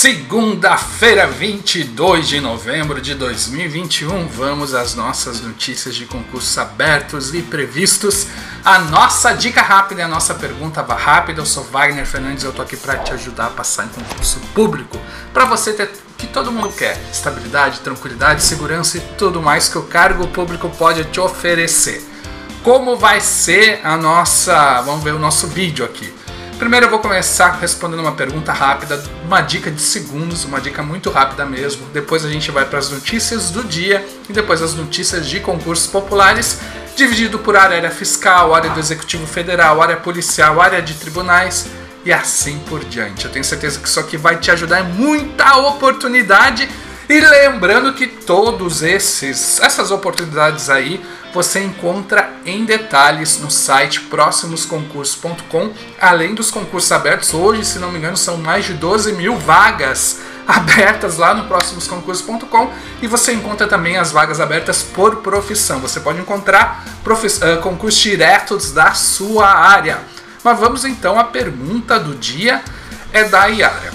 Segunda-feira, 22 de novembro de 2021, vamos às nossas notícias de concursos abertos e previstos. A nossa dica rápida, a nossa pergunta rápida. Eu sou Wagner Fernandes, eu tô aqui para te ajudar a passar em concurso público, para você ter que todo mundo quer: estabilidade, tranquilidade, segurança e tudo mais que o cargo público pode te oferecer. Como vai ser a nossa, vamos ver o nosso vídeo aqui. Primeiro eu vou começar respondendo uma pergunta rápida, uma dica de segundos, uma dica muito rápida mesmo. Depois a gente vai para as notícias do dia e depois as notícias de concursos populares, dividido por área fiscal, área do Executivo Federal, área policial, área de tribunais e assim por diante. Eu tenho certeza que isso aqui vai te ajudar, é muita oportunidade. E lembrando que todos esses essas oportunidades aí você encontra em detalhes no site próximosconcursos.com, além dos concursos abertos. Hoje, se não me engano, são mais de 12 mil vagas abertas lá no próximosconcursos.com e você encontra também as vagas abertas por profissão. Você pode encontrar uh, concursos diretos da sua área. Mas vamos então à pergunta do dia é da Yara.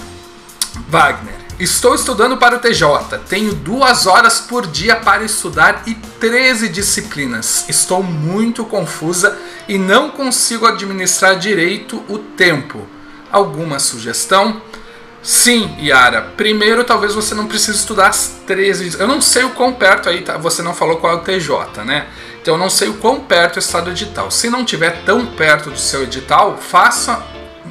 Wagner, Estou estudando para o TJ. Tenho duas horas por dia para estudar e 13 disciplinas. Estou muito confusa e não consigo administrar direito o tempo. Alguma sugestão? Sim, Yara. Primeiro, talvez você não precise estudar as 13. Eu não sei o quão perto aí, tá? você não falou qual é o TJ, né? Então eu não sei o quão perto está do edital. Se não tiver tão perto do seu edital, faça,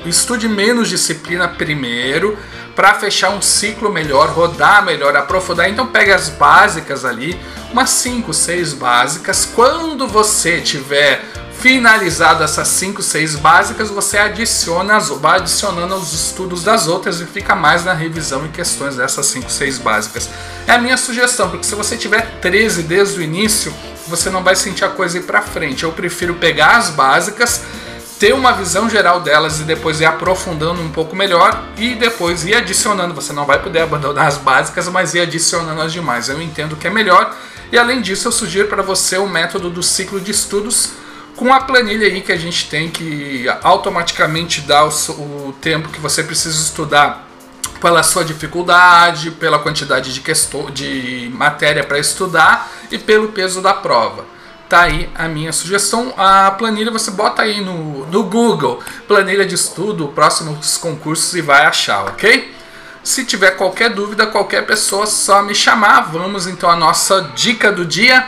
estude menos disciplina primeiro para fechar um ciclo melhor, rodar melhor, aprofundar. Então pega as básicas ali, umas 5, 6 básicas. Quando você tiver finalizado essas 5, 6 básicas, você adiciona as, vai adicionando os estudos das outras e fica mais na revisão e questões dessas 5, 6 básicas. É a minha sugestão, porque se você tiver 13 desde o início, você não vai sentir a coisa ir para frente. Eu prefiro pegar as básicas ter uma visão geral delas e depois ir aprofundando um pouco melhor e depois ir adicionando. Você não vai poder abandonar as básicas, mas ir adicionando as demais. Eu entendo que é melhor. E além disso, eu sugiro para você o método do ciclo de estudos com a planilha aí que a gente tem que automaticamente dá o, o tempo que você precisa estudar pela sua dificuldade, pela quantidade de, questão, de matéria para estudar e pelo peso da prova tá aí a minha sugestão. A planilha você bota aí no, no Google, planilha de estudo, próximos concursos e vai achar, ok? Se tiver qualquer dúvida, qualquer pessoa só me chamar. Vamos então à nossa dica do dia.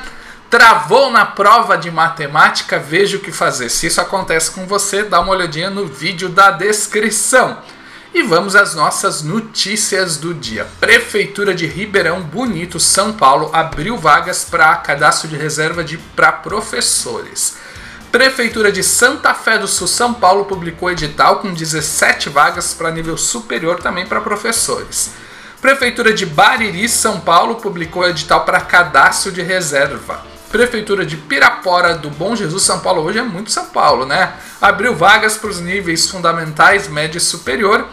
Travou na prova de matemática, veja o que fazer. Se isso acontece com você, dá uma olhadinha no vídeo da descrição. E vamos às nossas notícias do dia. Prefeitura de Ribeirão Bonito, São Paulo, abriu vagas para cadastro de reserva de para professores. Prefeitura de Santa Fé do Sul, São Paulo, publicou edital com 17 vagas para nível superior também para professores. Prefeitura de Bariri, São Paulo, publicou edital para cadastro de reserva. Prefeitura de Pirapora do Bom Jesus, São Paulo, hoje é muito São Paulo, né? Abriu vagas para os níveis fundamentais, médio e superior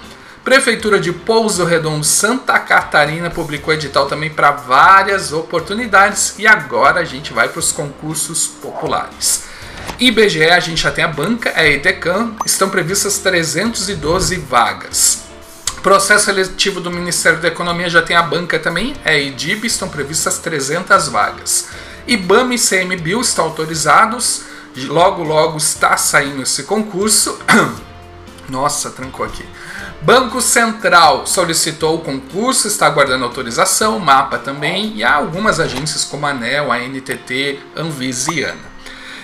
Prefeitura de Pouso Redondo, Santa Catarina, publicou edital também para várias oportunidades e agora a gente vai para os concursos populares. IBGE, a gente já tem a banca, é a EDECAM, estão previstas 312 vagas. Processo seletivo do Ministério da Economia já tem a banca também, é a EDIB, estão previstas 300 vagas. IBAMA e CMBio estão autorizados, logo logo está saindo esse concurso. Nossa, trancou aqui. Banco Central solicitou o concurso, está aguardando autorização, mapa também, e há algumas agências como a ANEL, a NTT, Anvisa e ANA.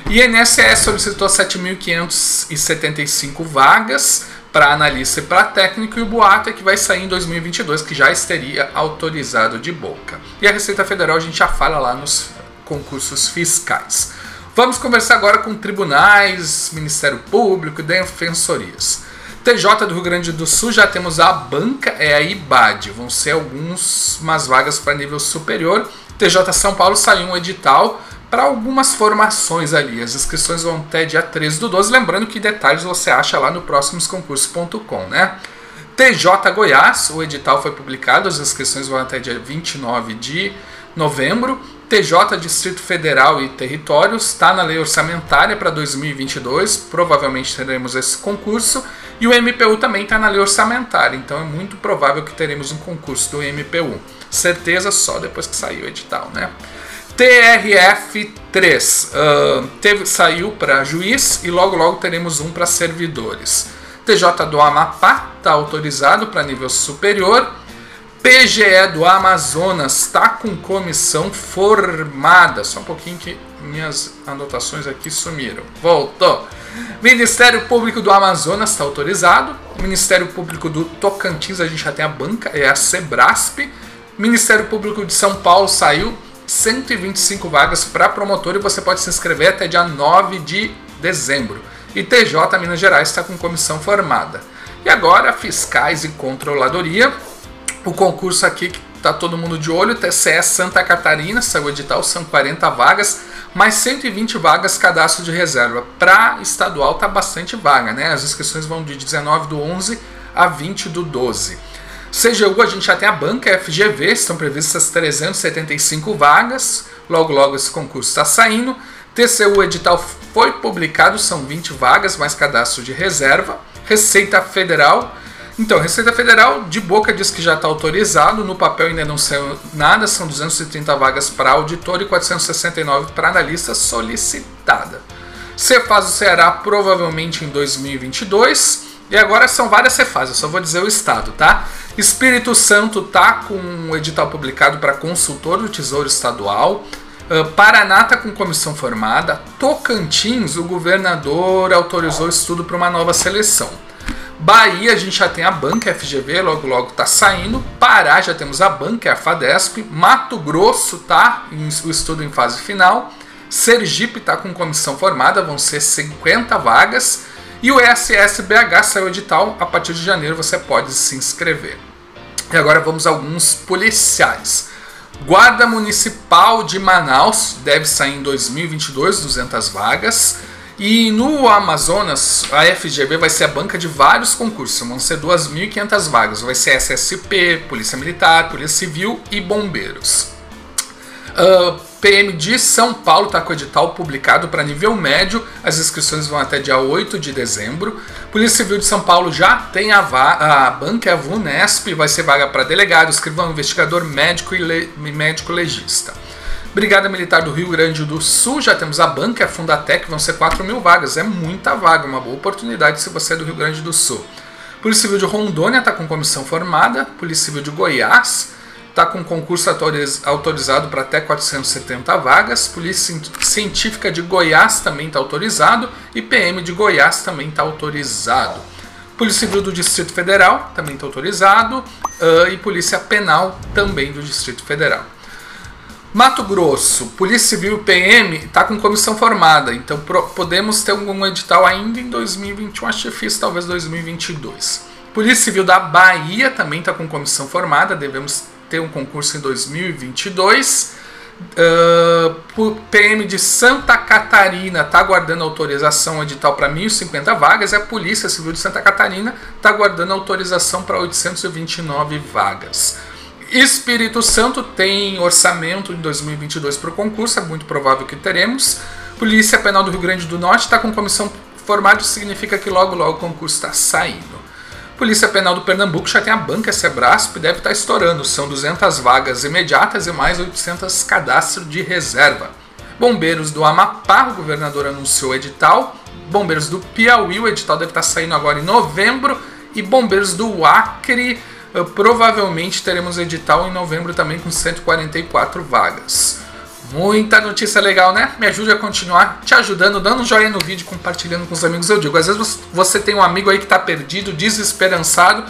INSS solicitou 7.575 vagas para analista e para técnico, e o boato é que vai sair em 2022, que já estaria autorizado de boca. E a Receita Federal a gente já fala lá nos concursos fiscais. Vamos conversar agora com tribunais, Ministério Público defensorias. TJ do Rio Grande do Sul já temos a banca, é a IBAD. Vão ser algumas vagas para nível superior. TJ São Paulo saiu um edital para algumas formações ali. As inscrições vão até dia 13 do 12. Lembrando que detalhes você acha lá no próximosconcursos.com, né? TJ Goiás, o edital foi publicado, as inscrições vão até dia 29 de novembro. TJ Distrito Federal e Territórios está na lei orçamentária para 2022, provavelmente teremos esse concurso. E o MPU também está na lei orçamentária, então é muito provável que teremos um concurso do MPU. Certeza só depois que sair o edital, né? TRF3 uh, teve, saiu para juiz e logo logo teremos um para servidores. TJ do Amapá está autorizado para nível superior. PGE do Amazonas está com comissão formada. Só um pouquinho que minhas anotações aqui sumiram. Voltou. Ministério Público do Amazonas está autorizado. Ministério Público do Tocantins, a gente já tem a banca, é a Sebrasp. Ministério Público de São Paulo saiu 125 vagas para promotor e você pode se inscrever até dia 9 de dezembro. E TJ Minas Gerais está com comissão formada. E agora, fiscais e controladoria. O concurso aqui que está todo mundo de olho, TCE Santa Catarina, saiu edital, são 40 vagas, mais 120 vagas cadastro de reserva. Para estadual tá bastante vaga, né? As inscrições vão de 19 do 11 a 20 do 12. CGU a gente já tem a banca FGV, estão previstas 375 vagas. Logo logo esse concurso está saindo. TCU edital foi publicado, são 20 vagas, mais cadastro de reserva. Receita Federal. Então, Receita Federal de boca diz que já está autorizado, no papel ainda não saiu nada, são 230 vagas para auditor e 469 para analista solicitada. Cefaz do Ceará provavelmente em 2022. E agora são várias Cefaz, eu só vou dizer o estado, tá? Espírito Santo tá com um edital publicado para consultor do Tesouro Estadual. Uh, Paraná está com comissão formada. Tocantins, o governador autorizou estudo para uma nova seleção. Bahia, a gente já tem a banca FGV, logo logo está saindo. Pará, já temos a banca, a FADESP. Mato Grosso tá em, o estudo em fase final. Sergipe está com comissão formada, vão ser 50 vagas. E o SSBH saiu edital, a partir de janeiro você pode se inscrever. E agora vamos a alguns policiais. Guarda Municipal de Manaus deve sair em 2022, 200 vagas. E no Amazonas, a FGV vai ser a banca de vários concursos, vão ser 2.500 vagas. Vai ser SSP, Polícia Militar, Polícia Civil e Bombeiros. Uh, PM de São Paulo está com o edital publicado para nível médio, as inscrições vão até dia 8 de dezembro. Polícia Civil de São Paulo já tem a, a banca, a VUNESP, vai ser vaga para delegado, escrivão, investigador, médico e le médico legista. Brigada Militar do Rio Grande do Sul, já temos a banca, a Fundatec, vão ser 4 mil vagas, é muita vaga, uma boa oportunidade se você é do Rio Grande do Sul. Polícia Civil de Rondônia está com comissão formada, Polícia Civil de Goiás está com concurso autorizado para até 470 vagas. Polícia Científica de Goiás também está autorizado e PM de Goiás também está autorizado. Polícia Civil do Distrito Federal também está autorizado uh, e Polícia Penal também do Distrito Federal. Mato Grosso, Polícia Civil e PM está com comissão formada, então podemos ter um edital ainda em 2021, acho difícil, talvez 2022. Polícia Civil da Bahia também está com comissão formada, devemos ter um concurso em 2022. Uh, PM de Santa Catarina está aguardando autorização edital para 1.050 vagas e a Polícia Civil de Santa Catarina está aguardando autorização para 829 vagas. Espírito Santo tem orçamento em 2022 para o concurso, é muito provável que teremos. Polícia Penal do Rio Grande do Norte está com comissão formada, significa que logo logo o concurso está saindo. Polícia Penal do Pernambuco já tem a banca Sebrasp deve estar estourando. São 200 vagas imediatas e mais 800 cadastros de reserva. Bombeiros do Amapá, o governador anunciou o edital. Bombeiros do Piauí, o edital deve estar saindo agora em novembro. E Bombeiros do Acre, provavelmente teremos edital em novembro também com 144 vagas. Muita notícia legal, né? Me ajude a continuar te ajudando, dando um joinha no vídeo, compartilhando com os amigos. Eu digo, às vezes você tem um amigo aí que está perdido, desesperançado,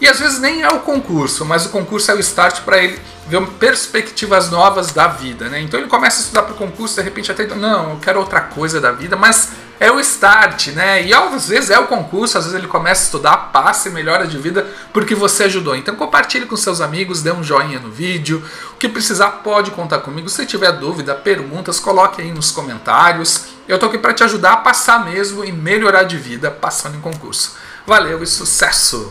e às vezes nem é o concurso, mas o concurso é o start para ele ver perspectivas novas da vida, né? Então ele começa a estudar para o concurso, de repente até não, eu quero outra coisa da vida, mas é o start, né? E às vezes é o concurso, às vezes ele começa a estudar, passa e melhora de vida porque você ajudou. Então compartilhe com seus amigos, dê um joinha no vídeo. O que precisar pode contar comigo. Se tiver dúvida, perguntas, coloque aí nos comentários. Eu tô aqui para te ajudar a passar mesmo e melhorar de vida passando em concurso. Valeu e sucesso!